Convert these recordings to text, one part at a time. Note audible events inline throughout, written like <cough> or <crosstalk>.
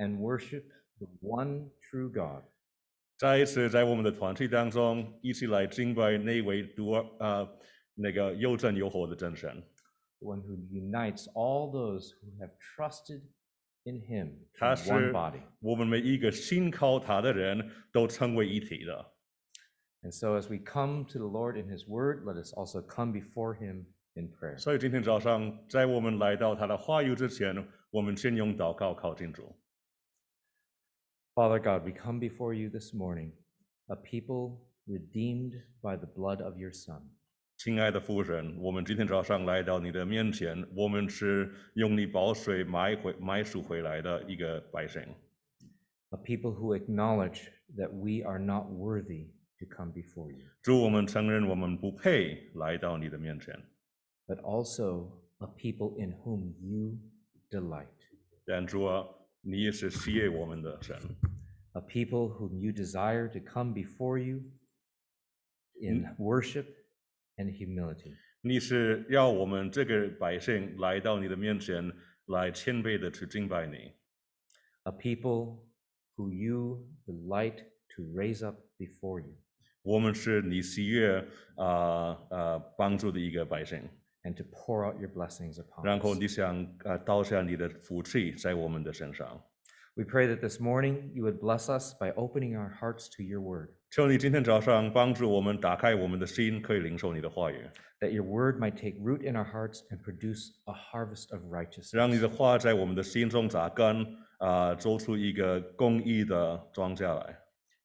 and worship the one true God, 再一次在我们的团体当中，一起来敬拜那位独二啊、那个又真又活的真神。 the one who unites all those who have trusted in him 他 in one 是 body. 我们每一个信靠他的人都成为一体的。 And so, as we come to the Lord in his word, let us also come before him in prayer. 所以今天早上，在我们来到他的话语之前，我们先用祷告靠近主。 Father God, we come before you this morning, a people redeemed by the blood of your Son. 亲爱的父神，我们今天早上来到你的面前，我们是用你宝水买回买赎回来的一个百姓。 a people who acknowledge that we are not worthy to come before you, 主，我们承认我们不配来到你的面前， but also a people in whom you delight, 但主啊， 你也是喜悦我们的神。 a people whom you desire to come before you in worship and humility, 你是要我们这个百姓来到你的面前，来谦卑的去敬拜你。 a people who you delight to raise up before you 我们是你喜悦啊啊帮助的一个百姓， and to pour out your blessings upon 然后 us. 你想啊倒下你的福气在我们的身上。 We pray that this morning you would bless us by opening our hearts to your word, 求你今天早上帮助我们打开我们的心，可以领受你的话语， that your word might take root in our hearts and produce a harvest of 让你 righteousness. 的话在我们的心中扎根，啊，做出一个公义的庄稼来。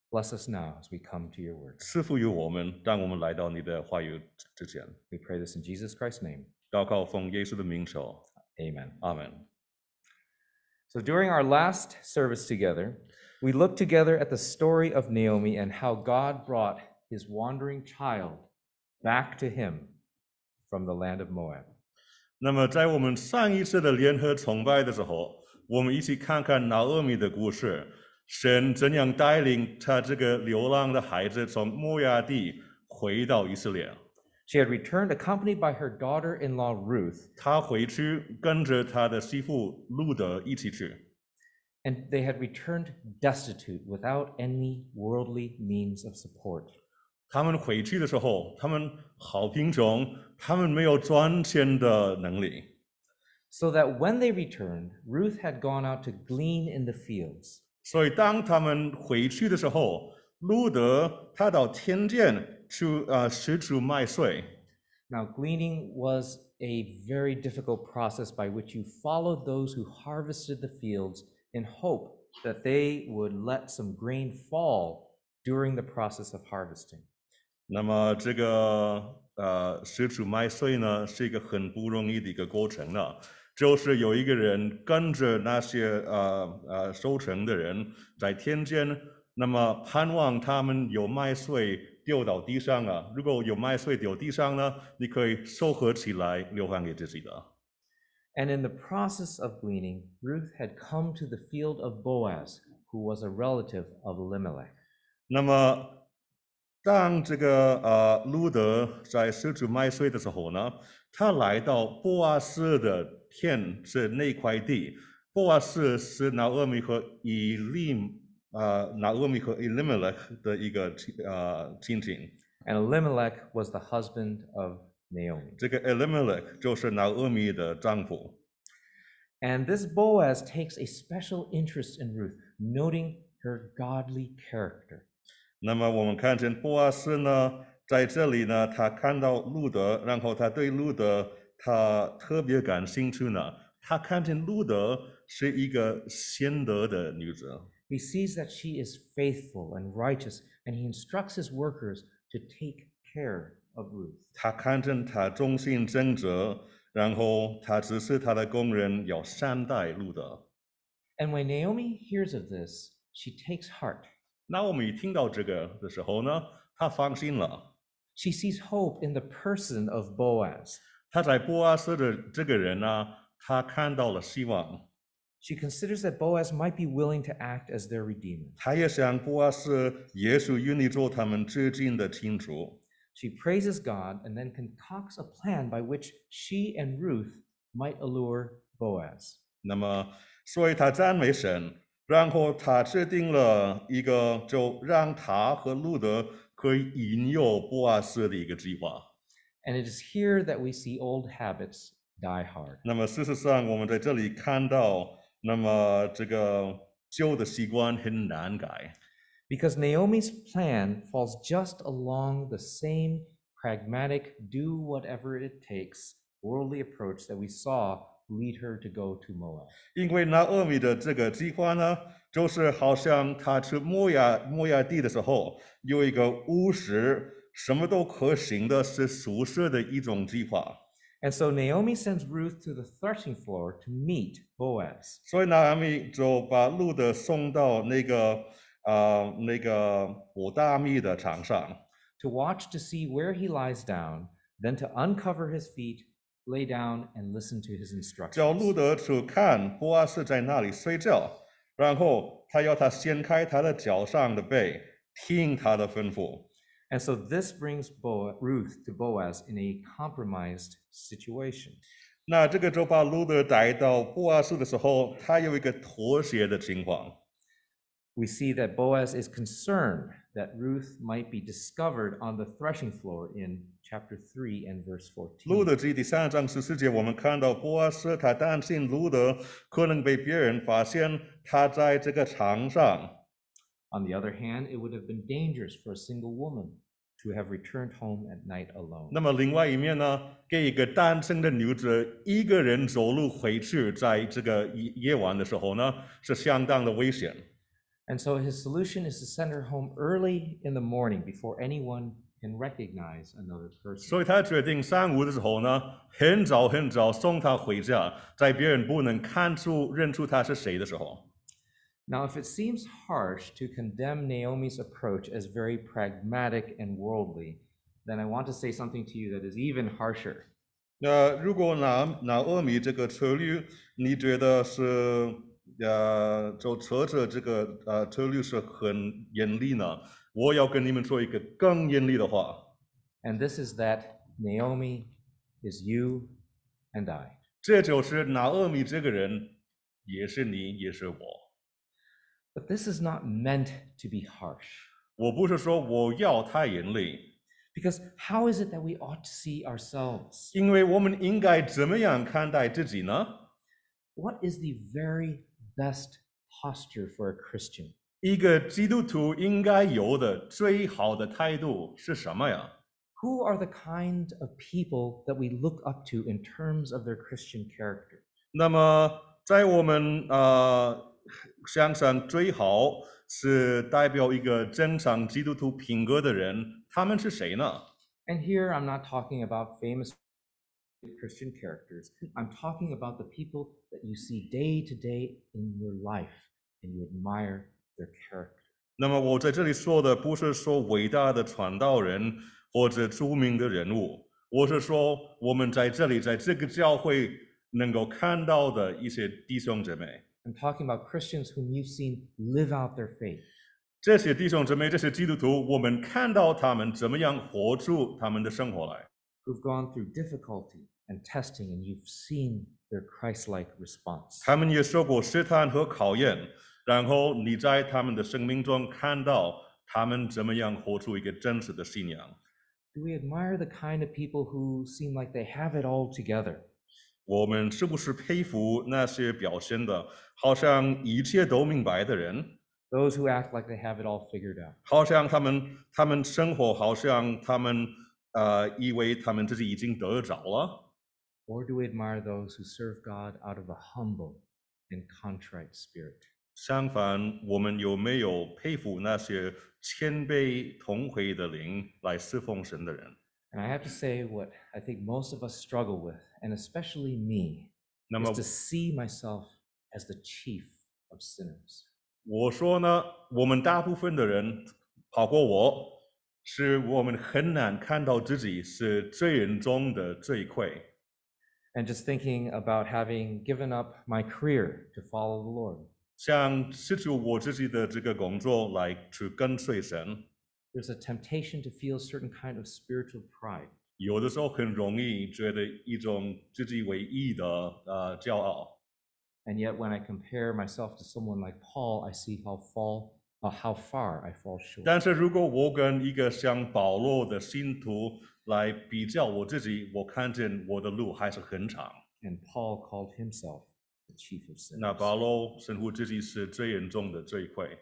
Bless us now as we come to your word. 赐福于我们，当我们来到你的话语之前， We pray this in Jesus Christ's name. 祷告奉耶稣的名求， Amen. 阿门。 So during our last service together, we looked together at the story of Naomi and how God brought his wandering child back to him from the land of Moab. 那么，在我们上一次的联合崇拜的时候，我们一起看看拿俄米的故事， 神怎样带领他这个流浪的孩子从摩亚地回到以色列。 She had returned accompanied by her daughter in law Ruth, 他回去跟着他的媳妇路德一起去， and they had returned destitute without any worldly means of support. 他们回去的时候，他们好贫穷，他们没有赚钱的能力。 So that when they returned, Ruth had gone out to glean in the fields. 所以当他们回去的时候，路德他到田间去呃拾出麦穗。 Now, gleaning was a very difficult process by which you followed those who harvested the fields in hope that they would let some grain fall during the process of harvesting. 那么这个呃拾出麦穗呢，是一个很不容易的一个过程呢。 就是有一个人跟着那些呃呃收成的人在田间，那么盼望他们有麦穗掉到地上啊。如果有麦穗掉地上呢，你可以收合起来留还给自己的。And in the process of gleaning, Ruth had come to the field of Boaz, who was a relative of Elimelech. 那么，当这个呃路德在拾出麦穗的时候呢，他来到波阿斯的田是那块地。波阿斯是拿俄米和以利呃拿俄米和以利麦勒的一个亲呃亲戚。And Elimelech was the husband of Naomi. 这个 Elimelech 就是拿俄米的丈夫。And this Boaz takes a special interest in Ruth, noting her godly character. 那么我们看见波阿斯呢，在这里呢，他看到路德，然后他对路德 他特别感兴趣呢。他看见路德是一个贤德的女子， He sees that she is faithful and righteous, and he instructs his workers to take care of Ruth. 他看见他忠心正直，然后他指示他的工人要善待路德。 And when Naomi hears of this, she takes heart. 那我们一听到这个的时候呢，他放心了。 She sees hope in the person of Boaz. 他在波阿斯的这个人呢，他看到了希望。She considers that Boaz might be willing to act as their redeemer. 他也想波阿斯耶稣愿意做他们至亲的亲主。She praises God and then concocts a plan by which she and Ruth might allure Boaz. 那么，所以他赞美神，然后他制定了一个就让他和路德可以引诱波阿斯的一个计划。And it is here that we see old habits die hard. 那么事实上，我们在这里看到，那么这个旧的习惯很难改， Because Naomi's plan falls just along the same pragmatic, do whatever it takes worldly approach that we saw lead her to go to Moab. 因为拿俄米的这个计划呢，就是好像他去摩亚摩亚地的时候，有一个务实、 什么都可行的是属实的一种计划。And so Naomi sends Ruth to the threshing floor to meet Boaz. 所以拿阿米就把路德送到那个呃那个五大米的场上，to watch to see where he lies down, then to uncover his feet, lay down, and listen to his instructions. 叫路德去看波阿斯在那里睡觉，然后他要他掀开他的脚上的被，听他的吩咐。And so this brings Bo- Ruth to Boaz in a compromised situation. 那这个就把路德带到波阿斯的时候，他有一个妥协的情况。 We see that Boaz is concerned that Ruth might be discovered on the threshing floor in chapter 3 and verse 路 14. 德记第三章十四节，我们看到波阿斯他担心路德可能被别人发现他在这个场上。 On the other hand, it would have been dangerous for a single woman to have returned home at night alone. 那么另外一面呢，给一个单身的女子一个人走路回去，在这个夜夜晚的时候呢，是相当的危险。 And so his solution is to send her home early in the morning before anyone can recognize another person. 所以他决定上午的时候呢，很早很早送她回家，在别人不能看出认出她是谁的时候。 Now, if it seems harsh to condemn Naomi's approach as very pragmatic and worldly, then I want to say something to you that is even harsher. 那如果拿拿俄米这个策略，你觉得是呃，就车着这个呃策略是很严厉呢？我要跟你们说一个更严厉的话， And this is that Naomi is you and I. 这就是拿俄米这个人，也是你，也是我。 But this is not meant to be harsh. 我不是说我要太严厉， Because how is it that we ought to see ourselves? 因为我们应该怎么样看待自己呢？ What is the very best posture for a Christian? 一个基督徒应该有的最好的态度是什么呀？ Who are the kind of people that we look up to in terms of their Christian character? 那么，在我们呃 想想最好是代表一个正常基督徒品格的人，他们是谁呢？And here I'm not talking about famous Christian characters. I'm talking about the people that you see day to day in your life and you admire their character. 那么我在这里说的不是说伟大的传道人或者著名的人物，我是说我们在这里在这个教会能够看到的一些弟兄姐妹。I'm talking about Christians whom you've seen live out their faith. 这些弟兄姊妹，这些基督徒，我们看到他们怎么样活出他们的生活来。 who've gone through difficulty and testing, and you've seen their Christ like response. 他们也受过试探和考验，然后你在他们的生命中看到他们怎么样活出一个真实的信仰。 Do we admire the kind of people who seem like they have it all together? 我们是不是佩服那些表现的好像一切都明白的人？Those who act like they have it all figured out? 好像他们他们生活，好像他们呃以为他们自己已经得着了。Or do we admire those who serve God out of a humble and contrite spirit? 相反，我们有没有佩服那些谦卑同回的灵来侍奉神的人？And I have to say, what I think most of us struggle with, and especially me, 那 is 么 to see myself as the chief of sinners. 我说呢，我们大部分的人，包括我，是我们很难看到自己是罪人中的罪魁。 And just thinking about having given up my career to follow the Lord, 像失去我自己的这个工作来去跟随神， there's a temptation to feel a certain kind of spiritual pride. 有的时候很容易觉得一种自己为义的呃骄傲。 And yet, when I compare myself to someone like Paul, I see how fall, uh, how far I fall short. 但是如果我跟一个像保罗的信徒来比较我自己，我看见我的路还是很长。 And Paul called himself the chief of 那 sinners. 保罗称呼自己是最严重的罪愧。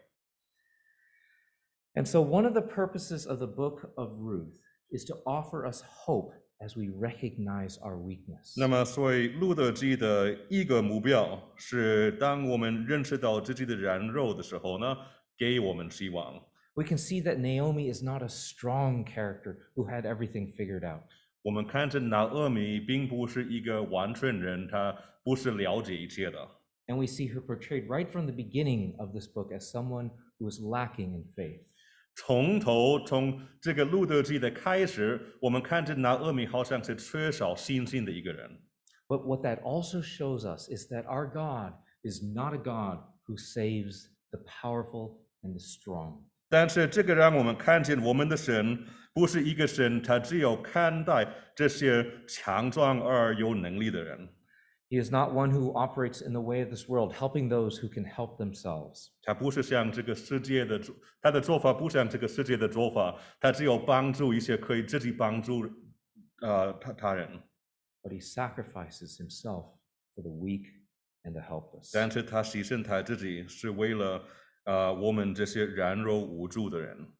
And so, one of the purposes of the book of Ruth is to offer us hope as we recognize our weakness. 那么，所以路德记的一个目标是，当我们认识到自己的软弱的时候呢，给我们希望。 We can see that Naomi is not a strong character who had everything figured out. 我们看见拿俄米并不是一个完全人，他不是了解一切的。 And we see her portrayed right from the beginning of this book as someone who is lacking in faith. 从头从这个路德记的开始，我们看见拿俄米好像是缺少信心的一个人。But what that also shows us is that our God is not a God who saves the powerful and the strong. 但是这个让我们看见，我们的神不是一个神，他只有看待这些强壮而有能力的人。He is not one who operates in the way of this world, helping those who can help themselves. 他不是像这个世界的做，他的做法不像这个世界的做法，他只有帮助一些可以自己帮助呃他他人， but he sacrifices himself for the weak and the helpless. 但是他牺牲他自己是为了呃我们这些软弱无助的人。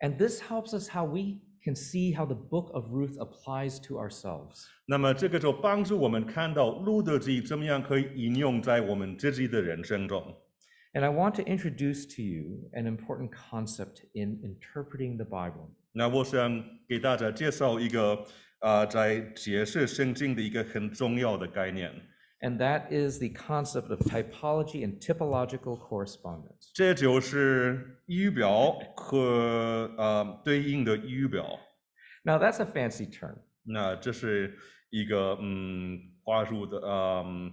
And this helps us how we can see how the book of Ruth applies to ourselves. 那么这个就帮助我们看到路德记怎么样可以应用在我们自己的人生中。 And I want to introduce to you an important concept in interpreting the Bible. 那我想给大家介绍一个啊、呃在解释圣经的一个很重要的概念， And that is the concept of typology and typological correspondence. 这就是语表和呃对应的语表。 Now, that's a fancy term. 那这是一个嗯话术的嗯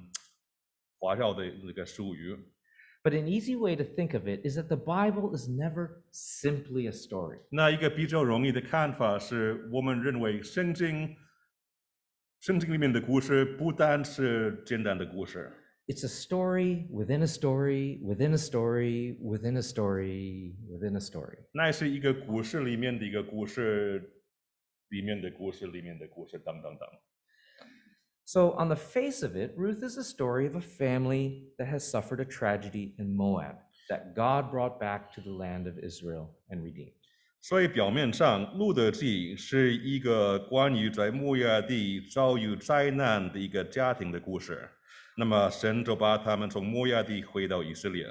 华校的那个术语。 But an easy way to think of it is that the Bible is never simply a story. 那一个比较容易的看法是，我们认为圣经 圣经里面的故事不单是简单的故事， It's a story within a story, within a story, within a story, within a story. 那是一个故事里面的一个故事，里面的故事里面的故事等等等。 So, on the face of it, Ruth is a story of a family that has suffered a tragedy in Moab that God brought back to the land of Israel and redeemed. 所以表面上，《路德记》是一个关于在摩亚地遭遇灾难的一个家庭的故事。那么，神就把他们从摩亚地回到以色列。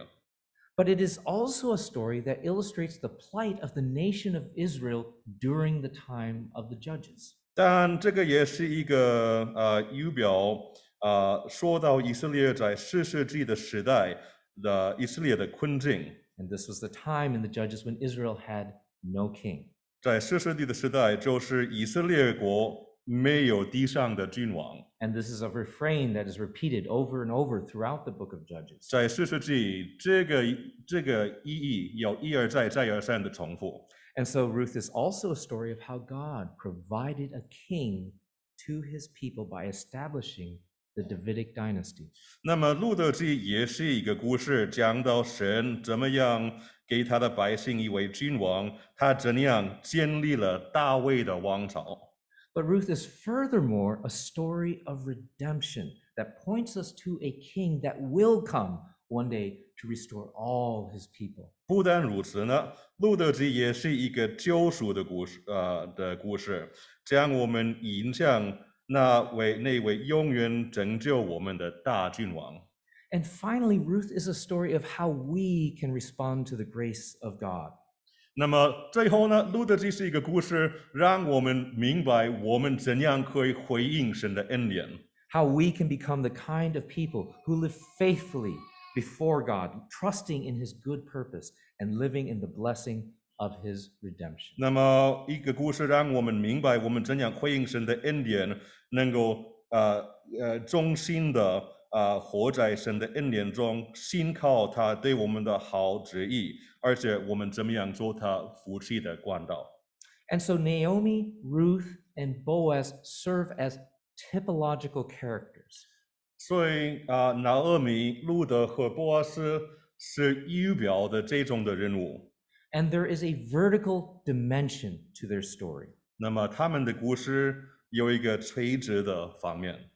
But it is also a story that illustrates the plight of the nation of Israel during the time of the judges. 但这个也是一个呃预表，呃，说到以色列在四世纪的时代的以色列的困境，And this was the time in the judges when Israel had no king. 在四世纪的时代，就是以色列国没有地上的君王。 And this is a refrain that is repeated over and over throughout the book of Judges. 在四世纪，这个这个意义要一而再、再而三的重复。 And so Ruth is also a story of how God provided a king to his people by establishing the Davidic dynasty. 那么《路德记》也是一个故事，讲到神怎么样 给他的百姓一位君王，他怎样建立了大卫的王朝。But Ruth is furthermore a story of redemption that points us to a king that will come one day to restore all his people. 不但如此呢，《路德记》也是一个救赎的故事，呃的故事，将我们引向那位那位永远拯救我们的大君王。And finally, Ruth is a story of how we can respond to the grace of God. 那么最后呢，《路德记》是一个故事，让我们明白我们怎样可以回应神的恩典。 how we can become the kind of people who live faithfully before God, trusting in his good purpose and living in the blessing of his redemption. 那么一个故事让我们明白我们怎样回应神的恩典，能够呃呃忠心的 呃活在神的恩典中，信靠他对我们的好旨意，而且我们怎么样做他福气的管道。And so Naomi, Ruth, and Boaz serve as typological characters. 所以啊，拿俄米、路德和波阿斯是预表的这种的人物。And there is a vertical dimension to their story 那么他们的故事有一个垂直的方面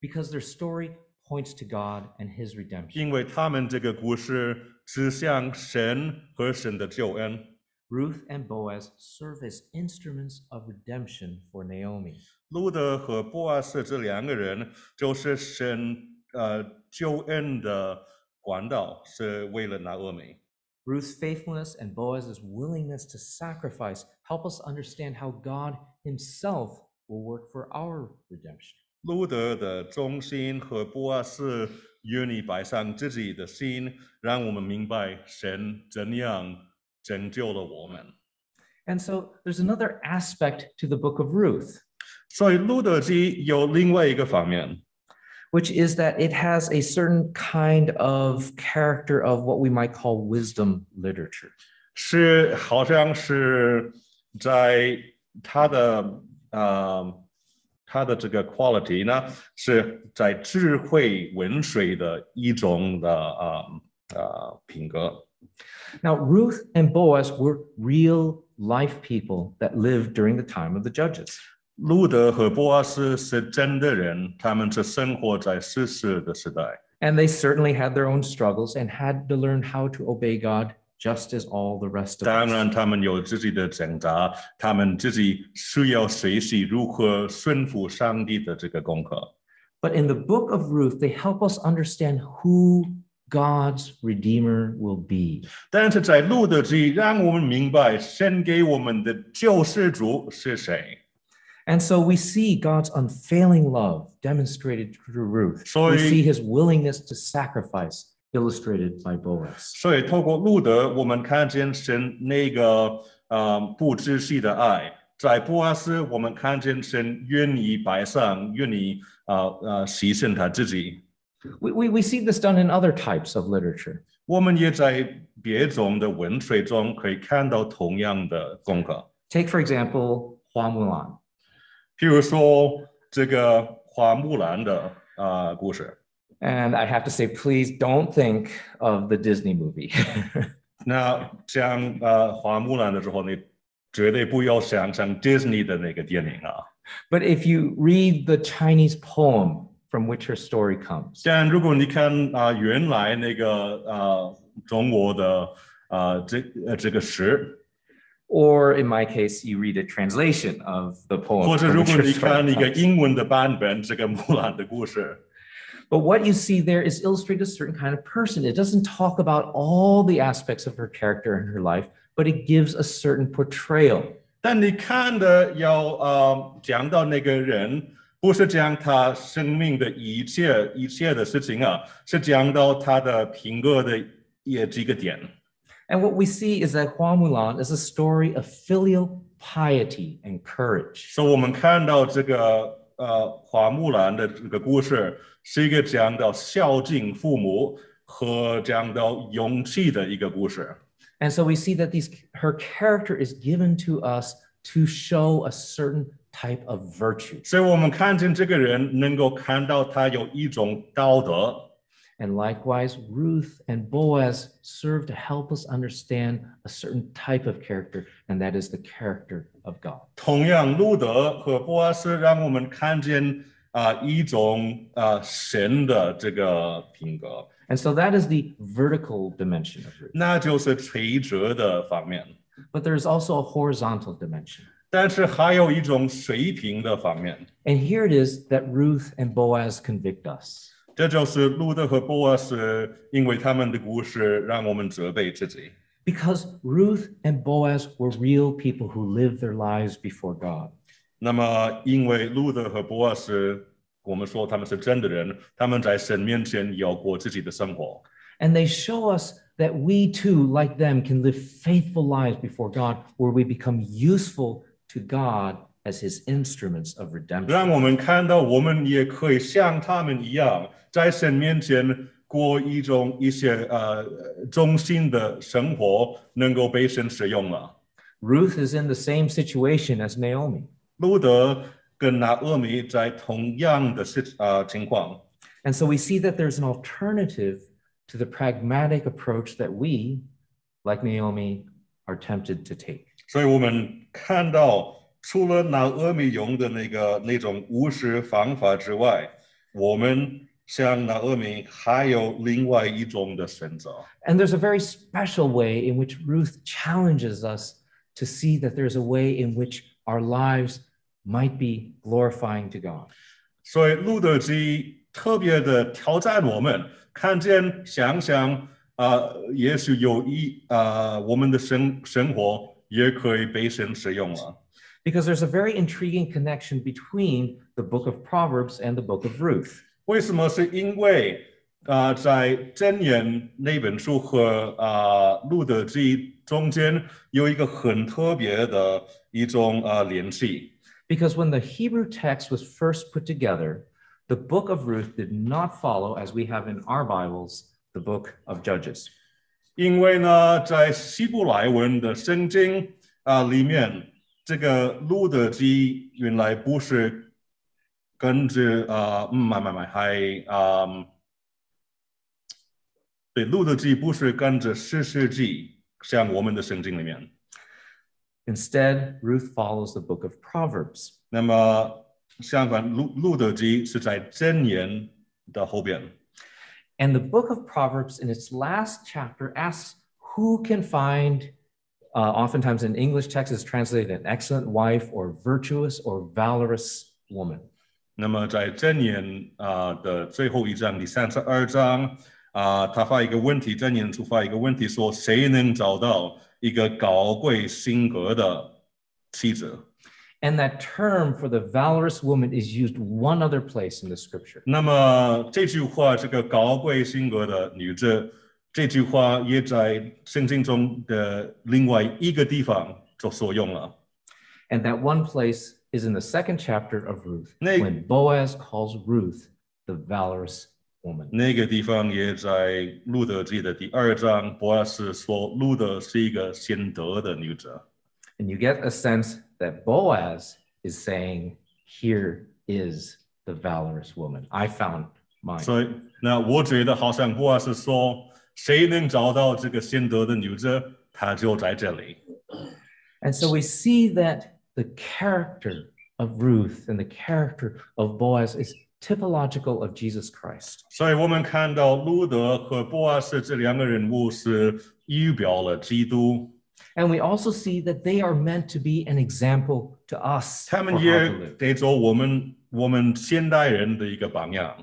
，because their story points to God and his redemption. 因为他们这个故事指向神和神的救恩。 Ruth and Boaz serve as instruments of redemption for Naomi. 路德和波阿斯这两个人就是神呃救恩的管道，是为了拿俄美。 Ruth's faithfulness and Boaz's willingness to sacrifice help us understand how God himself will work for our redemption. 路德的忠心和波阿斯愿意摆上自己的心，让我们明白神怎样拯救了我们。 And so there's another aspect to the book of Ruth, 所以路德记有另外一个方面， which is that it has a certain kind of character of what we might call wisdom literature. 是好像是在他的呃 他的这个 quality 呢，是在智慧文水的一种的呃呃品格。 Now, Ruth and Boaz were real life people that lived during the time of the judges. 路德和波阿斯是真的人，他们是生活在世事的时代。 And they certainly had their own struggles and had to learn how to obey God just as all the rest of 当 us. 然，他们有自己的挣扎，他们自己需要学习如何顺服上帝的这个功课。 But in the book of Ruth, they help us understand who God's Redeemer will be. 但是在路德记，让我们明白神给我们的救世主是谁。 And so we see God's unfailing love demonstrated through Ruth. We Sorry. see his willingness to sacrifice illustrated by Boaz. 所以透过路德，我们看见神那个呃不窒息的爱；在波阿斯，我们看见神愿意摆上，愿意呃呃牺牲他自己。 We, we, we see this done in other types of literature. 我们也在别种的文学中可以看到同样的功课。 Take, for example, Hua Mulan. 譬如说这个花木兰的啊、呃故事， And I have to say, please don't think of the Disney movie. <laughs> 那讲呃花木兰的时候，你绝对不要想象 Disney 的那个电影啊。 but if you read the Chinese poem from which her story comes, 但如果你看啊、原来那个呃中国的啊这呃这个诗， or in my case, you read a translation of the poem. 或者 from 如 which 果 her 你 story 看一个 comes. 英文的版本，这个木兰的故事， But what you see there is illustrate a certain kind of person. It doesn't talk about all the aspects of her character and her life, but it gives a certain portrayal. 但你看的要呃讲到那个人，不是讲他生命的一切一切的事情啊，是讲到他的品格的也几个点。 And what we see is that Hua Mulan is a story of filial piety and courage. 所以我们看到这个呃花木兰的这个故事， 是一个讲到孝敬父母和讲到勇气的一个故事。 And so we see that these her character is given to us to show a certain type of virtue. 所以我们看见这个人能够看到他有一种道德， And likewise, Ruth and Boaz serve to help us understand a certain type of character, and that is the character of God. 同样路德和波阿斯让我们看见 and so that is the vertical dimension of Ruth. there is also a horizontal dimension. 但是还有一种水平的方面。And here it is that Ruth and Boaz convict us. 这就是路德和波阿斯，因为他们的故事让我们责备自己。Because Ruth and Boaz were real people who lived their lives before God. 那么，因为路德和波阿斯，我们说他们是真的人，他们在神面前有过自己的生活。 And they show us that we too, like them, can live faithful lives before God where we become useful to God as his instruments of 让 redemption. 我们看到，我们也可以像他们一样，在神面前过一种一些呃忠心的生活，能够被神使用了。 Ruth is in the same situation as Naomi. 路德跟拿俄米在同样的事呃情况， And so we see that there's an alternative to the pragmatic approach that we, like Naomi, are tempted to take. 所以我们看到，除了拿俄米用的那个那种务实方法之外，我们像拿俄米还有另外一种的选择。 And there's a very special way in which Ruth challenges us to see that there's a way in which our lives might be glorifying to God. 所以路德基特别的挑战我们，看见想想啊、呃也许有一啊、呃我们的生生活也可以被神使用了。 Because there's a very intriguing connection between the book of Proverbs and the book of Ruth. 为什么？是因为啊、呃在箴言那本书和啊、路德记中间有一个很特别的一种啊、呃联系。 Because when the Hebrew text was first put together, the book of Ruth did not follow, as we have in our Bibles, the book of Judges. 因为呢，在希伯来文的圣经啊、里面，这个路德记原来不是跟着啊，嗯，买买买，还啊、对，路德记不是跟着诗世记，像我们的圣经里面。 Instead, Ruth follows the book of Proverbs. 那么相反，路路德记是在箴言的后边。 And the book of Proverbs, in its last chapter, asks who can find, uh, oftentimes in English text is translated an excellent wife or virtuous or valorous woman. 那么在箴言啊、的最后一章第三十二章啊、他发一个问题，箴言出发一个问题说，谁能找到 一个高贵性格的妻子？ And that term for the valorous woman is used one other place in the scripture. 那么这句话，这个高贵性格的女子，这句话也在圣经中的另外一个地方就所用了。 And that one place is in the second chapter of Ruth, Nay. when Boaz calls Ruth the valorous woman. 那个地方也在路德记的第二章，博尔斯说路德是一个贤德的女子。 And you get a sense that Boaz is saying, Here is the valorous woman. I found mine. 所以，那我觉得好像博尔斯说，谁能找到这个贤德的女子，她就在这里。 And so we see that the character of Ruth and the character of Boaz is typological of Jesus Christ. 所以我们看到路德和博尔斯这两个人物是预表了基督， And we also see that they are meant to be an example to us. 他 for 们 how to 也 live. 得做我们我们现代人的一个榜样。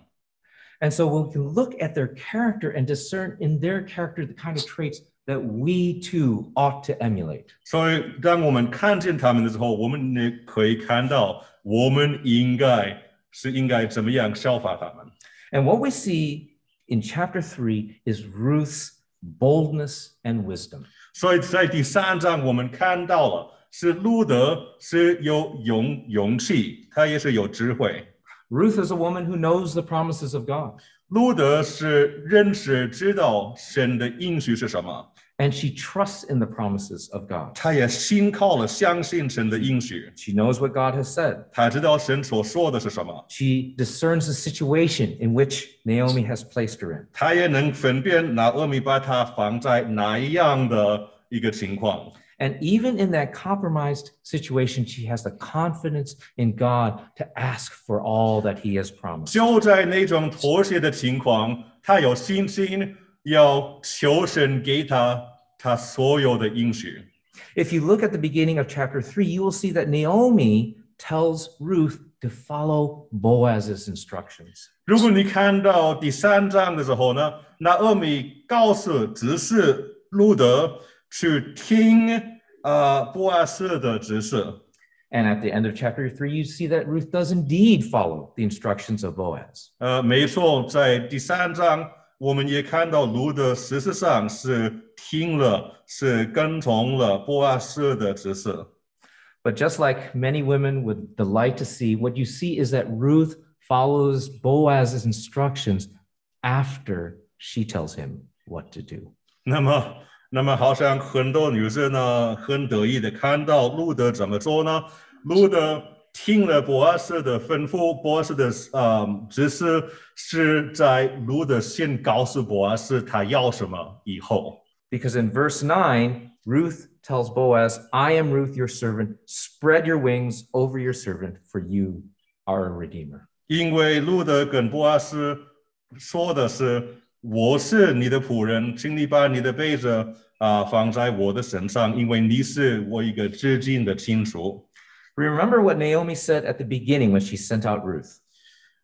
And so we can look at their character and discern in their character the kind of traits that we too ought to emulate. 所以，当我们看见他们的时候，我们也可以看到，我们应该 是应该怎么样效法他们。 And what we see in chapter three is Ruth's boldness and wisdom. 所以在第三章，我们看到了是路德是有勇勇气，他也是有智慧。 Ruth is a woman who knows the promises of God, 路德是认识知道神的应许是什么， and she trusts in the promises of God. 他也信靠了相信神的应许， She knows what God has said. 他知道神所说的是什么， She discerns the situation in which Naomi has placed her in. 他也能分辨拿俄米把他放在哪一样的一个情况。 And even in that compromised situation, she has the confidence in God to ask for all that He has promised. 就在那种妥协的情况，他有信心 要求神给他他所有的应许。 If you look at the beginning of chapter three, you will see that Naomi tells Ruth to follow Boaz's instructions. 如果你看到第三章的时候呢，那俄米告诉只是路德去听呃波阿斯的指示， And at the end of chapter three, you see that Ruth does indeed follow the instructions of Boaz. 呃，没错，在第三章 我们也看到路德事实上是听了，是跟从了波阿斯的指示。But just like many women would delight to see, what you see is that Ruth follows Boaz's instructions after she tells him what to do. 那么，那么好像很多女生呢，很得意的看到路德怎么做呢？路德听了博阿斯的吩咐，博阿斯的呃指示是在路德先告诉博阿斯他要什么以后。Because in verse nine, Ruth tells Boaz, I am Ruth, your servant. Spread your wings over your servant, for you are a redeemer. 因为路德跟博阿斯说的是：“我是你的仆人，请你把你的被子啊、放在我的身上，因为你是我一个至亲的亲属。Remember what Naomi said at the beginning when she sent out Ruth.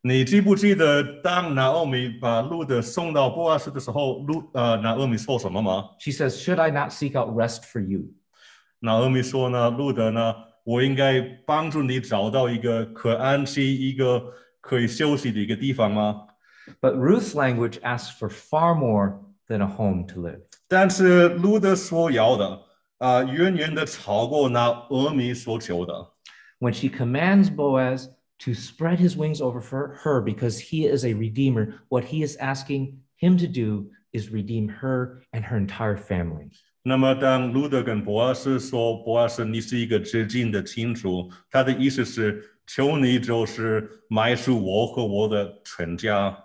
你记不记得当拿俄米把路德送到波阿斯的时候，路呃拿俄米说什么吗？ She says, Should I not seek out rest for you? 拿俄米说呢，路德呢，我应该帮助你找到一个可安息、一个可以休息的一个地方吗？ But Ruth's language asks for far more than a home to live. 但是路德所要的啊、远远的超过那俄米所求的。 When she commands Boaz to spread his wings over for her because he is a redeemer, what he is asking him to do is redeem her and her entire family. 那么，当路德跟博阿斯说：“博阿斯，你是一个至亲的亲属。”他的意思是，求你就是买赎我和我的全家。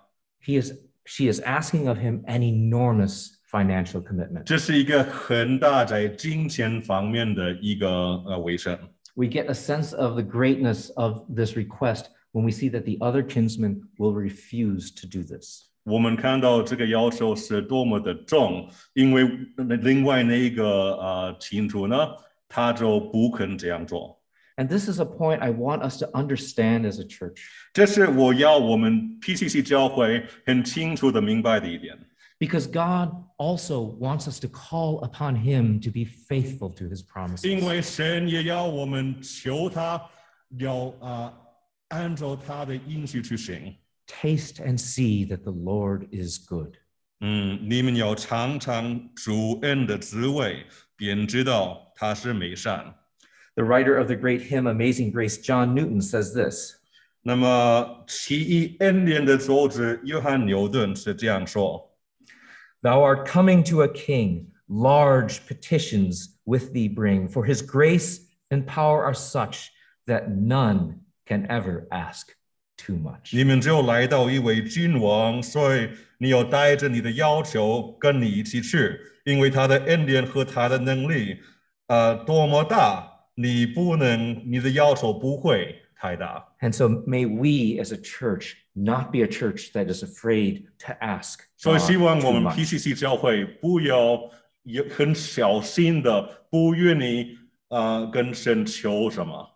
He is she is asking of him an enormous financial commitment. 这是一个很大在金钱方面的一个呃委身。 We get a sense of the greatness of this request when we see that the other kinsmen will refuse to do this. 我们看到这个要求是多么的重，因为另外那一个呃亲属呢，他就不肯这样做。 And this is a point I want us to understand as a church 这是我要我们 PCC 教会很清楚的明白的一点， because God also wants us to call upon him to be faithful to his 因 promises. 为神也要我们求他要啊、按照他的应许去行。 Taste and see that the Lord is good. 嗯，你们要尝尝主恩的滋味，便知道他是美善。 The writer of the great hymn Amazing Grace, John Newton, says this 那么奇异恩典的作者约翰牛顿是这样说。 Thou art coming to a king, large petitions with thee bring, for his grace and power are such that none can ever ask too much. 你们就来到一位君王，所以你要带着你的要求跟你一起去，因为他的恩典和他的能力，呃，多么大，你不能，你的要求不会太大。 And so may we as a church not be a church that is afraid to ask. 所以 God 希望我 too 们 much. PCC 教会不要也很小心的，不愿意呃跟神求什么。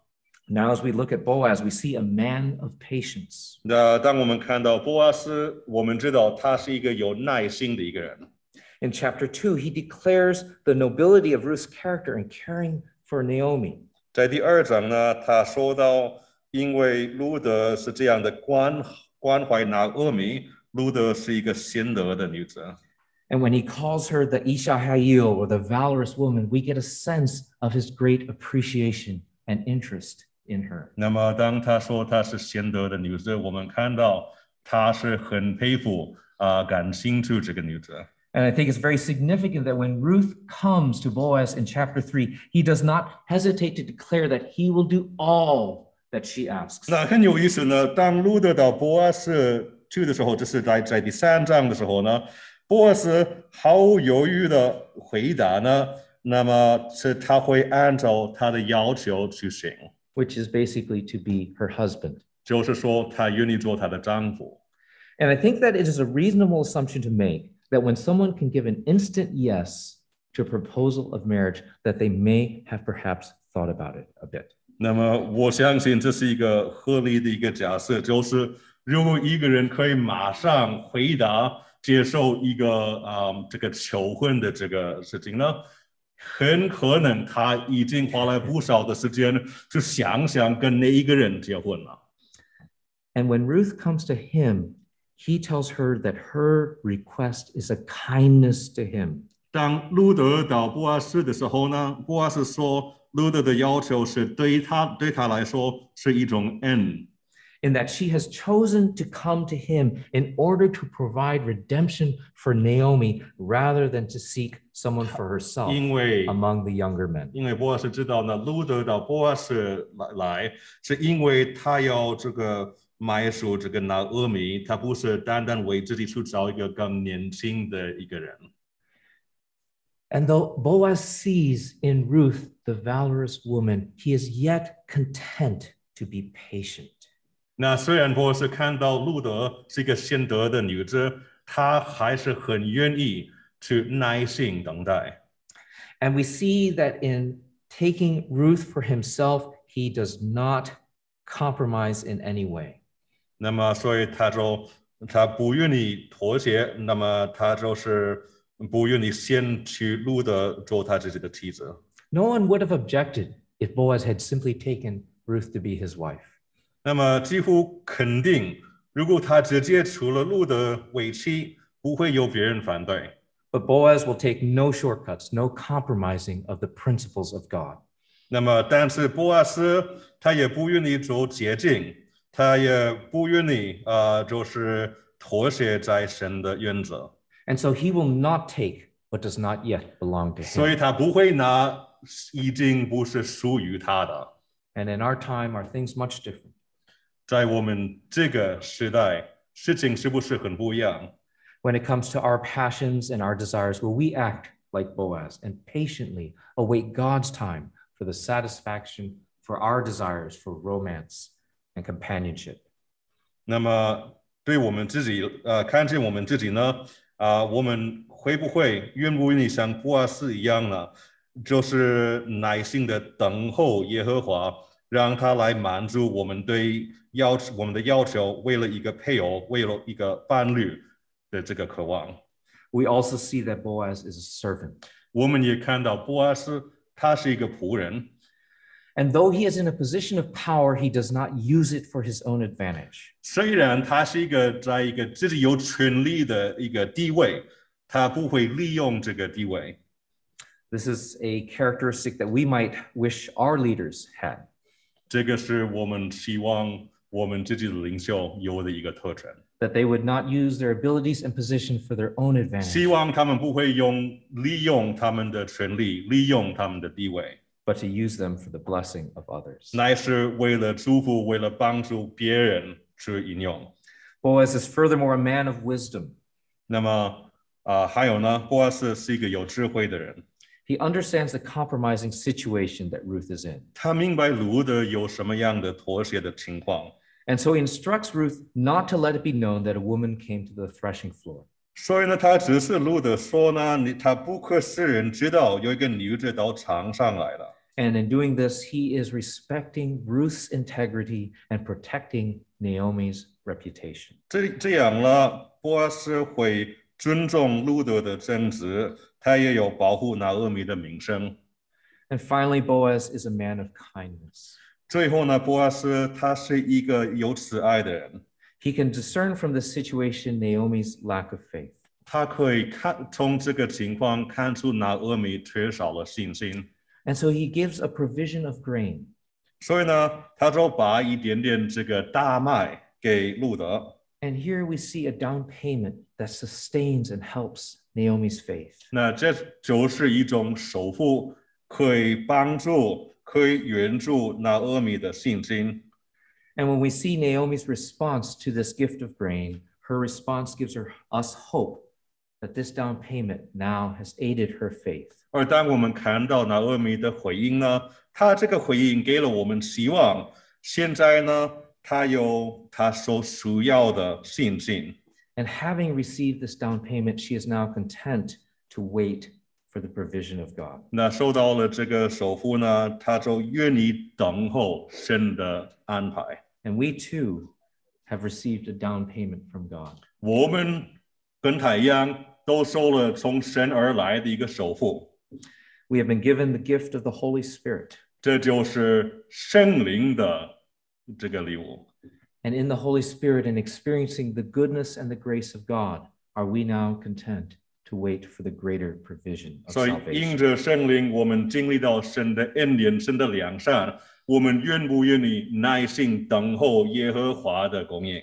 Now, as we look at Boaz, we see a man of patience. 那当我们看到波阿斯，我们知道他是一个有耐心的一个人。 In chapter two, he declares the nobility of Ruth's character in caring for Naomi. 在第二章呢，他说到，因为路德是这样的关 关怀拿俄米，路德是一个贤德的女子。 And when he calls her the Isha Hayil or the valorous woman, we get a sense of his great appreciation and interest in her. 那么当他说她是贤德的女子，我们看到他是很佩服啊、感兴趣这个女子。 And I think it's very significant that when Ruth comes to Boaz in chapter three, he does not hesitate to declare that he will do all that she asks. 那很有意思呢。当路德到波阿斯去的时候，这是在在第三章的时候呢，波阿斯毫无犹豫的回答呢，那么是他会按照他的要求去行， which is basically to be her husband. 就是说他愿意做他的丈夫。 And I think that it is a reasonable assumption to make that when someone can give an instant yes to a proposal of marriage, that they may have perhaps thought about it a bit. 那么我相信这是一个合理的一个假设，就是如果一个人可以马上回答接受一个啊、这个求婚的这个事情呢，很可能他已经花了不少的时间去想想跟哪一个人结婚了。And when Ruth comes to him, he tells her that her request is a kindness to him. 当路德到波阿斯的时候呢，波阿斯说路德的要求是对他对他来说是一种恩。in that she has chosen to come to him in order to provide redemption for Naomi rather than to seek someone for herself 因为 among the younger men. 因为波阿斯知道呢，路德到波阿斯来来，是因为他要这个买赎这个拿俄米，他不是单单为自己去找一个更年轻的一个人。And though Boaz sees in Ruth the valorous woman, he is yet content to be patient. 那虽然波阿斯看到路德是一个贤德的女子，他还是很愿意去耐心等待。 And we see that in taking Ruth for himself, he does not compromise in any way. 那么，所以他就他不愿意妥协，那么他就是 不愿意先去路德做他自己的妻子。No one would have objected if Boaz had simply taken Ruth to be his wife. 那么几乎肯定，如果他直接娶了路德为妻，不会有别人反对。But Boaz will take no shortcuts, no compromising of the principles of God. 那么，但是波阿斯他也不愿意走捷径，他也不愿意啊、呃就是妥协在神的原则，And so he will not take what does not yet belong to 所 him. 以他不会拿已经不是属于他的。 And in our time, are things much different? 在我们这个时代，事情是不是很不一样？ When it comes to our passions and our desires, will we act like Boaz and patiently await God's time for the satisfaction for our desires for romance and companionship? 那么对我们自己，呃，看见我们自己呢， 啊、我们会不会愿不愿意像波阿斯一样呢？就是耐心的等候耶和华，让他来满足我们对要求我们的要求，为了一个配偶，为了一个伴侣的这个渴望。We also see that Boaz is a servant. 我们也看到波阿斯他是一个仆人，And though he is in a position of power, he does not use it for his own advantage. 虽然他是一个在一个自己有权利的一个地位，他不会利用这个地位。 This is a characteristic that we might wish our leaders had. 这个是我们希望我们自己的领袖有的一个特征。 that they would not use their abilities and position for their own advantage, 希望他们不会用利用他们的权利，利用他们的地位， but to use them for the blessing of others. 乃是为了祝福，为了帮助别人去应用。 Boaz is furthermore a man of wisdom. 那么啊、还有呢，波阿斯是一个有智慧的人， He understands the compromising situation that Ruth is in. 他明白路德有什么样的妥协的情况， And so he instructs Ruth not to let it be known that a woman came to the threshing floor. 所以呢，他只是路德说呢，你他不可使人知道有一个女子到场上来了。And in doing this, he is respecting Ruth's integrity and protecting Naomi's reputation. 这这样了，波阿斯会尊重路德的正直，他也有保护拿俄米的名声。And finally, Boaz is a man of kindness. 最后呢，波阿斯他是一个有慈爱的人，He can discern from the situation Naomi's lack of faith. 他可以看从这个情况看出拿俄米缺少了信心， And so he gives a provision of grain. 所以呢，他就把一点点这个大麦给路德。 And here we see a down payment that sustains and helps Naomi's faith. 那这就是一种首付，可以帮助、可以援助拿俄米的信心。 And when we see Naomi's response to this gift of grain, her response gives her, us hope that this down payment now has aided her faith. 而当我们看到拿俄米的回应呢，他这个回应给了我们希望。现在呢，他有他所需要的信心。 And having received this down payment, she is now content to wait for the provision of God. 那收到了这个首付呢，他就愿意等候神的安排。 And we too have received a down payment from God. 我们跟他一样，都收了从神而来的一个首付， We have been given the gift of the Holy Spirit. 这就是圣灵的这个礼物。 And in the Holy Spirit and experiencing the goodness and the grace of God, are we now content to wait for the greater provision of 所以因 salvation? 着圣灵，我们经历到神的恩典、神的良善， 我们愿不愿意耐心等候耶和华的供应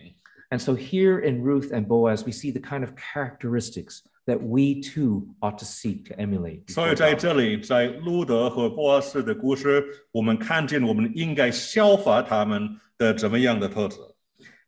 ？And so here in Ruth and Boaz, we see the kind of characteristics that we too ought to seek to emulate. 所以在这里，在路得和波阿斯的故事，我们看见我们应该效法他们的怎么样的特质。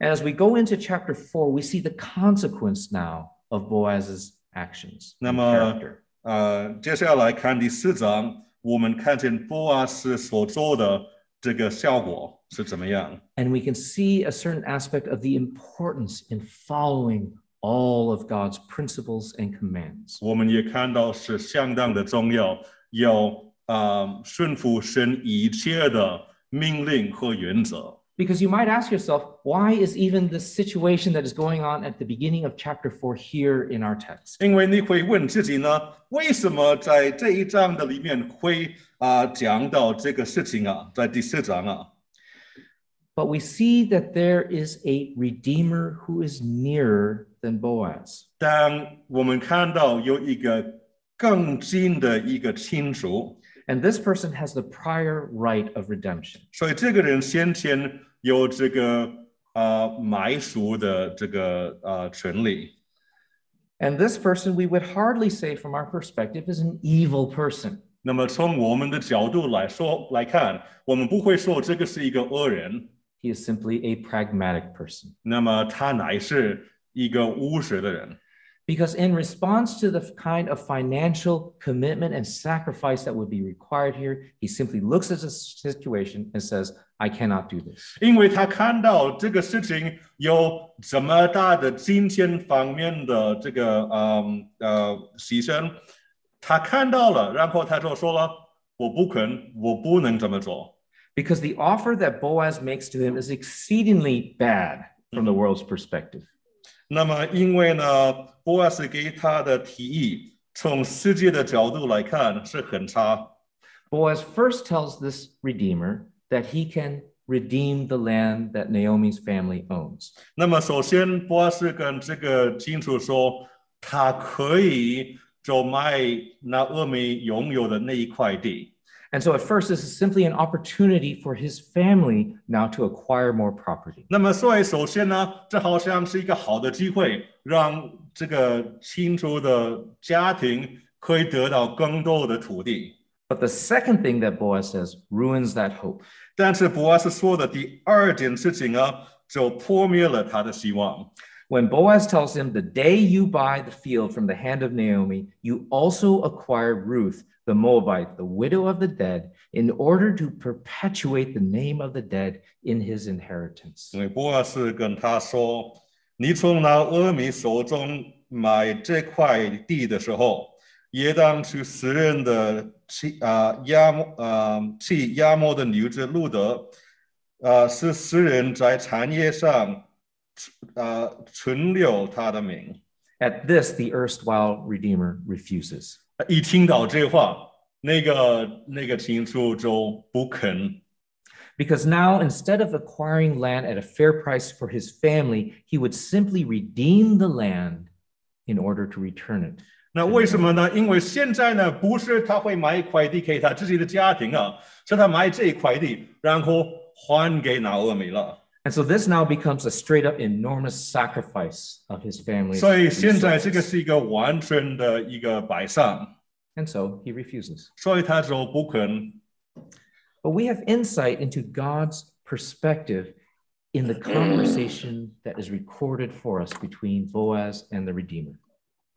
And as we go into chapter four, we see the consequence now of Boaz's actions. 那么，呃，接下来看第四章，我们看见波阿斯所做的。这个效果是怎么样。 And we can see a certain aspect of the importance in following all of God's principles and commands. 我们也看到是相当的重要，要呃顺服神一切的命令和原则。 Because you might ask yourself, why is even the situation that is going on at the beginning of chapter four here in our text? 因为你会问自己呢，为什么在这一章的里面会啊、讲到这个事情啊，在第四章啊？ But we see that there is a redeemer who is nearer than Boaz. 当我们看到有一个更近的一个亲属， And this person has the prior right of redemption. 所以这个人先前 有这个呃买赎的这个呃权利。 And this person, we would hardly say from our perspective, is an evil person. 那么从我们的角度来说来看，我们不会说这个是一个恶人， He is simply a pragmatic person. 那么他乃是一个务实的人。 Because in response to the kind of financial commitment and sacrifice that would be required here, he simply looks at the situation and says, I cannot do this. 因为他看到这个事情有这么大的金钱方面的这个嗯呃牺牲，他看到了，然后他就说了：“我不肯，我不能这么做。 Because the offer that Boaz makes to him is exceedingly bad from the world's perspective. ” 那么，因为呢，波阿斯给他的提议，从世界的角度来看是很差。Boaz first tells this redeemer that he can redeem the land that Naomi's family owns. 那么，首先，波阿斯跟这个金主说，他可以就卖那俄美拥有的那一块地。And so at first, this is simply an opportunity for his family now to acquire more property. But the second thing that Boaz says ruins that hope. 但是波阿斯说的第二件事情呢，就破灭了他的希望。when Boaz tells him, The day you buy the field from the hand of Naomi, you also acquire Ruth, the Moabite, the widow of the dead, in order to perpetuate the name of the dead in his inheritance. 因为波阿斯跟他说：“你从拿俄米手中买这块地的时候，也当是死人的气啊压啊气压迫的牛之路德，啊是死人在产业上。” 啊存留他的名。 At this, the erstwhile Redeemer refuses. 一听到这话，那个那个亲属就不肯 Because now, instead of acquiring land at a fair price for his family, he would simply redeem the land in order to return it. 那为什么呢？因为现在呢，不是他会买一块地给他自己的家庭啊，是他买这一块地，然后还给拿俄米了。 And so this now becomes a straight up enormous sacrifice of his family. 所以现在这个是一个完全的一个摆上， And so he refuses. 所以他就不肯。 But we have insight into God's perspective in the conversation that is recorded for us between Boaz and the Redeemer.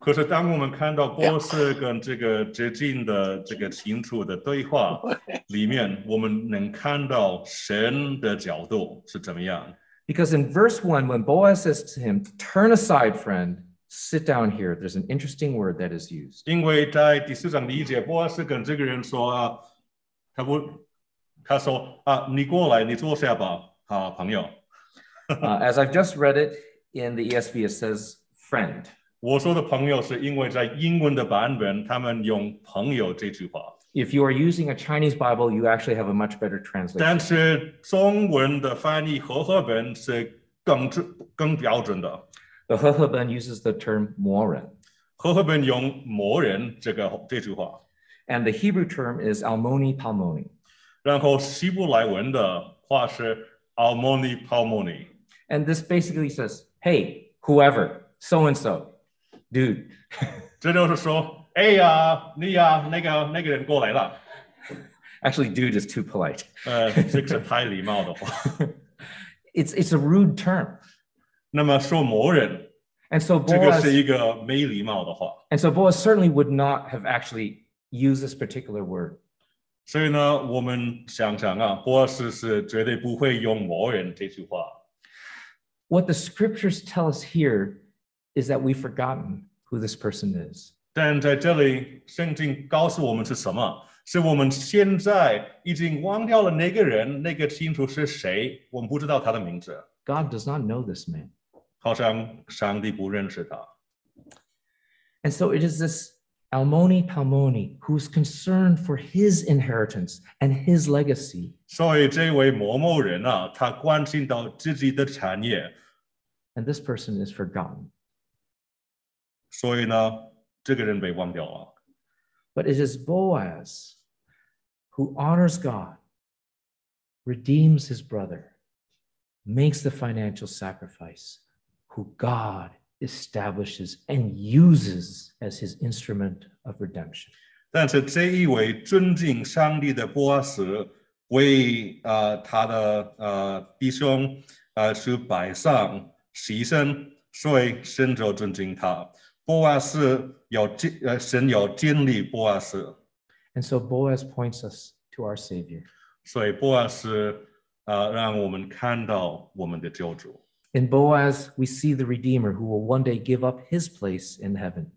可是当我们看到波斯跟这个接近的这个清楚的对话里面，我们能看到神的角度是怎么样。 Because <laughs> in verse one, when Boaz says to him, Turn aside, friend, sit down here, there's an interesting word that is used. 因为在第四章理解，波斯跟这个人说啊，他不，他说啊，你过来，你坐下吧，好朋友。 Uh, <laughs> as I've just read it in the ESV, it says, friend. 我说的朋友是因为在英文的版本，他们用朋友这句话， If you are using a Chinese Bible, you actually have a much better translation. 但是中文的翻译和合本是更准更标准的。 The Heheban uses the term moren, 和合本用魔人这个这句话， and the Hebrew term is almoni palmoni. 然后希伯来文的话是 almoni palmoni。 And this basically says, hey, whoever, so and so, dude. 这就是说，哎呀，你呀，那个那个人过来了， Actually, dude is too polite. 呃，这个是太礼貌的话。 It's, it's a rude term. 那么说某人， And so 这个 Boaz, 是一个没礼貌的话。 and so Boaz certainly would not have actually used this particular word. 所以呢，我们想想啊，波斯是绝对不会用某人这句话。 What the scriptures tell us here is that we've forgotten who this person is. 但在这里，圣经告诉我们是什么？是我们现在已经忘掉了那个人，那个清楚是谁，我们不知道他的名字， God does not know this man. 好像上帝不认识他。 And so it is this Almoni Palmoni who's concerned for his inheritance and his legacy. 所以这位某某人啊，他关心到自己的产业， And this person is forgotten. 所以呢，这个人被忘掉了。 But it is Boaz who honors God, redeems his brother, makes the financial sacrifice, who God establishes and uses as his instrument of redemption. 但是这一位尊敬上帝的波斯，为呃他的呃弟兄呃是摆上牺牲，所以神就尊敬他。 波阿斯要建呃神要建立波阿斯， And so Boaz points us to our Savior. 所以波阿斯呃让我们看到我们的救主。 In Boaz, we see the Redeemer who will one day give up his place in heaven.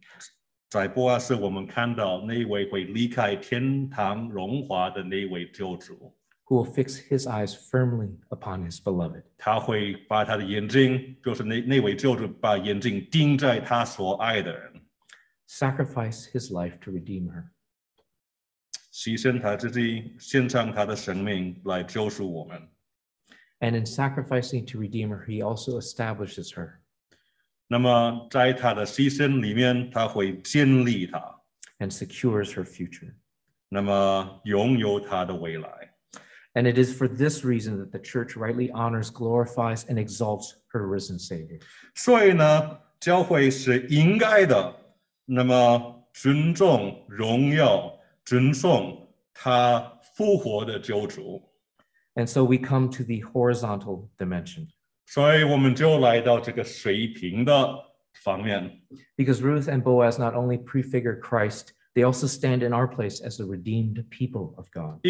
在波阿斯，我们看到那位会离开天堂荣华的那位救主， who will fix his eyes firmly upon his beloved. 他会把他的眼睛，就是那那位救主，把眼睛盯在他所爱的人， sacrifice his life to redeem her. 牺牲他自己，献上他的生命来救赎我们。 And in sacrificing to redeem her, he also establishes her 那么在他的牺牲里面，他会建立他， and secures her future. 那么拥有他的未来。 And it is for this reason that the church rightly honors, glorifies, and exalts her risen Savior. 所以呢，教会是应该的，那么尊重、荣耀、尊崇他复活的救主。 And so we come to the horizontal dimension 所以我们就来到这个水平的方面， because Ruth and Boaz not only prefigure Christ, they also stand in our place as the redeemed people of God.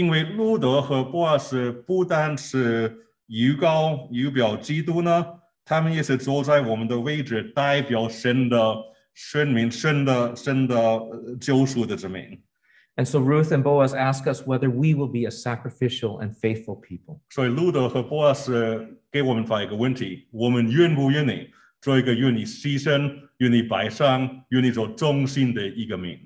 And so Ruth and Boaz ask us whether we will be a sacrificial and faithful people. 所以路得和波阿斯给我们发一个问题：我们愿不愿意做一个愿意牺牲、愿意摆上、愿意做忠心的一个民？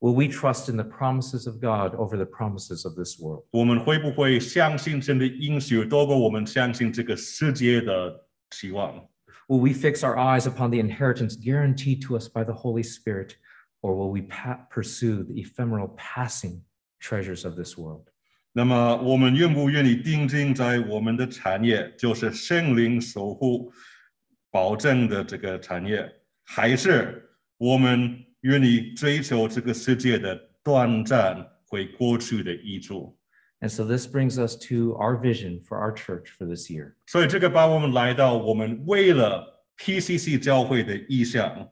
Will we trust in the promises of God over the promises of this world? 我们会不会相信神的应许多过我们相信这个世界的期望？ Will we fix our eyes upon the inheritance guaranteed to us by the Holy Spirit, or will we pa- pursue the ephemeral passing treasures of this world? 那么我们愿不愿意定睛在我们的产业，就是圣灵守护、保证的这个产业，还是我们 and so this brings us to our vision for our church for this year. 所以这个把我们来到我们为了 PCC 教会的意向。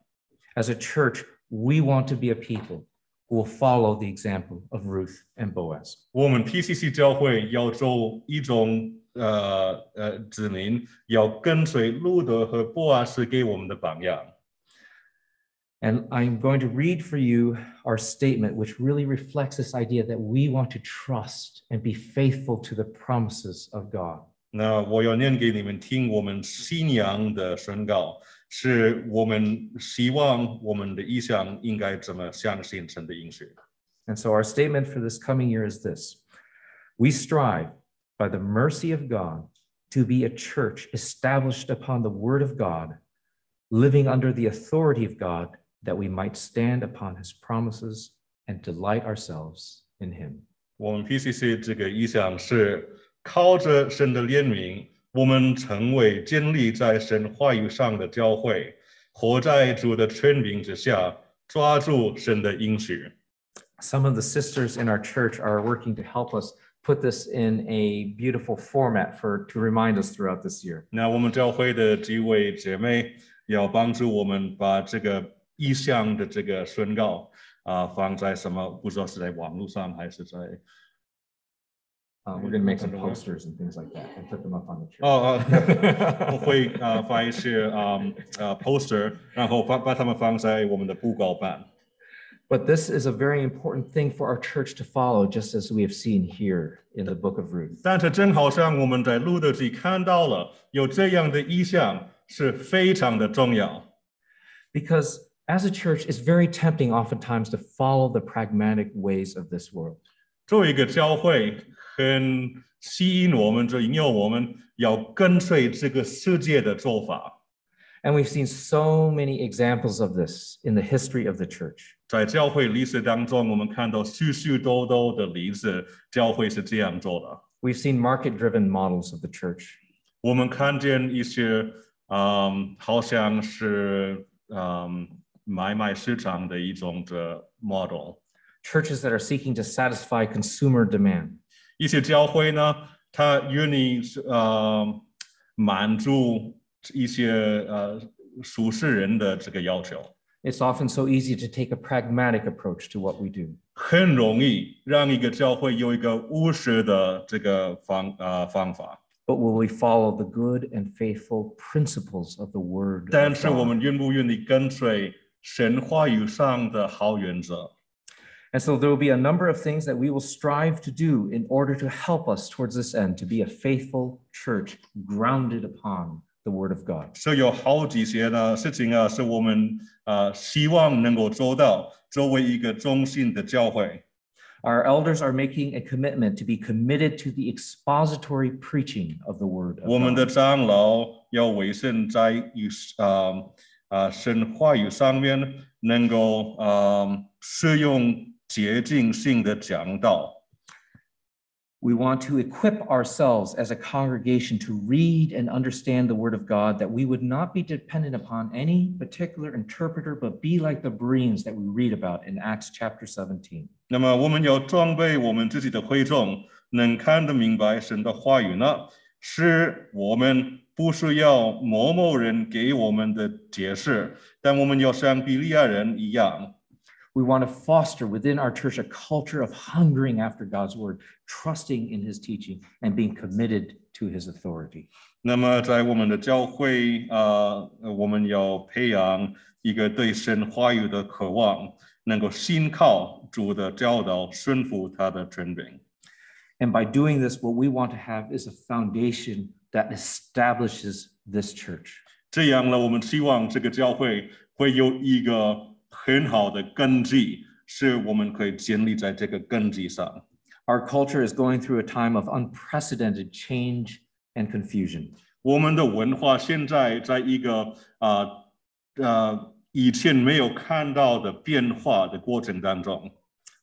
As a church, we want to be a people who will follow the example of Ruth and Boaz. 我们 PCC 教会要做一种呃呃子民，要跟随路得和波阿斯给我们的榜样。And I'm going to read for you our statement, which really reflects this idea that we want to trust and be faithful to the promises of God. 那我要念给你们听，我们信仰的宣告，是我们希望我们的意向应该怎么相信神的应许。 And so our statement for this coming year is this We strive by the mercy of God to be a church established upon the word of God, living under the authority of God, that we might stand upon his promises and delight ourselves in him. 我们 PCC 这个意向是靠着神的怜悯，我们成为建立在神话语上的教会，活在主的权柄之下，抓住神的应许。 Some of the sisters in our church are working to help us put this in a beautiful format for to remind us throughout this year. 那我们教会的几位姐妹要帮助我们把这个 意向的这个宣告啊、呃，放在什么？不知道是在网络上还是在。Uh, we're going to make some posters and things like that and put them up on the church. Oh, oh. <laughs> 哦哦，会呃发一些啊呃 poster，然后把把它们放在我们的布告板。But this is a very important thing for our church to follow, just as we have seen here in the book of Ruth. 但是正好像我们在路得记看到了有这样的意象，是非常的重要。Because as a church, it's very tempting oftentimes to follow the pragmatic ways of this world. 作为一个教会，很吸引我们，就引诱我们要跟随这个世界的做法。 And we've seen so many examples of this in the history of the church. 在教会历史当中，我们看到许许多多的例子，教会是这样做的。 We've seen market driven models of the church. 我们看见一些，嗯，好像是嗯 买卖市场的一种的 model。 Churches that are seeking to satisfy consumer demand. 一些教会呢，它愿意呃满足一些呃属世人的这个要求， It's often so easy to take a pragmatic approach to what we do. 很容易让一个教会有一个务实的这个方呃方法。 But will we follow the good and faithful principles of the word? 但 of 是我 God? 们愿不愿意跟随 神话语上的好原则？ And so there will be a number of things that we will strive to do in order to help us towards this end, to be a faithful church grounded upon the word of God. 是有好几些呢事情啊，是我们呃希望能够做到，作为一个中心的教会。 Our elders are making a commitment to be committed to the expository preaching of the word 我 of 们的 God. 长老要委身在与啊 啊神话语上面，能够啊使用洁净性的讲道。 We want to equip ourselves as a congregation to read and understand the word of God, that we would not be dependent upon any particular interpreter, but be like the Bereans that we read about in Acts chapter 17. 那么我们要装备我们自己的会众，能看得明白神的话语呢，是我们 不需要某某人给我们的解释，但我们要像比利亚人一样， We want to foster within our church a culture of hungering after God's word, trusting in his teaching, and being committed to his authority. 那么在我们的教会啊、呃我们要培养一个对神话语的渴望，能够信靠主的教导，顺服他的权柄。 And by doing this, what we want to have is a foundation that establishes this church. 这样呢，我们希望这个教会会有一个很好的根基，是我们可以建立在这个根基上。 Our culture is going through a time of unprecedented change and confusion. 我们的文化现在在一个啊呃以前没有看到的变化的过程当中。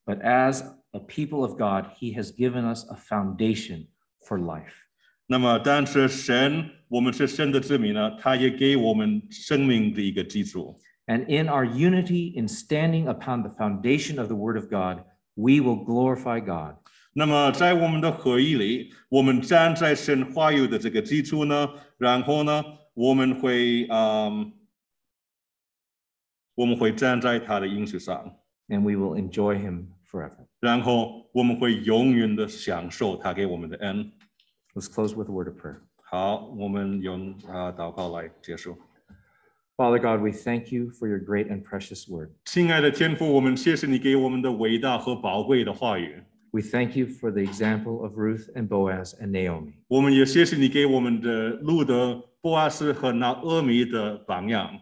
But as a people of God, he has given us a foundation for life. 那么，但是神，我们是神的子民呢，他也给我们生命的一个基础。And in our unity in standing upon the foundation of the word of God, we will glorify God. 那么，在我们的合一里，我们站在神话语的这个基础呢，然后呢，我们会嗯，我们会站在他的应许上，and we will enjoy him forever. 然后我们会永远的享受他给我们的恩。Let's close with a word of prayer. Father God, we thank you for your great and precious word. 亲爱的天父，我们谢谢你给我们的伟大和宝贵的话语。We thank you for the example of Ruth and Boaz and Naomi. 我们也谢谢你给我们的路得、波阿斯和拿俄米的榜样。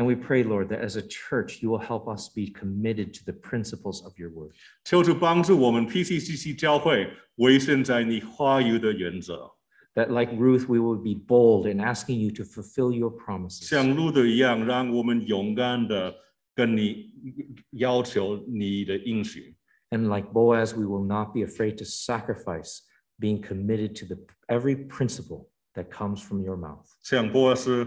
And we pray, Lord, that as a church, you will help us be committed to the principles of your word. 求主帮助我们 PCCC 教会维生在你话语的原则， That, like Ruth, we will be bold in asking you to fulfill your promises. 像路德一样，让我们勇敢的跟你要求你的应许。 And like Boaz, we will not be afraid to sacrifice, being committed to the every principle that comes from your mouth. 像波斯，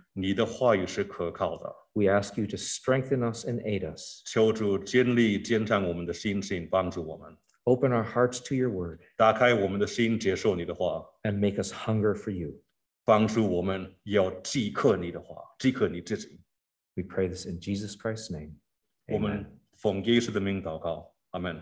你的话语是可靠的。 We ask you to strengthen us and aid us. 求主建立、坚强我们的信心，帮助我们， Open our hearts to your word 打开我们的心，接受你的话， and make us hunger for you. 帮助我们要饥渴你的话，饥渴你自己。 We pray this in Jesus Christ's name. 我们 Amen. 奉耶稣的名祷告，阿门。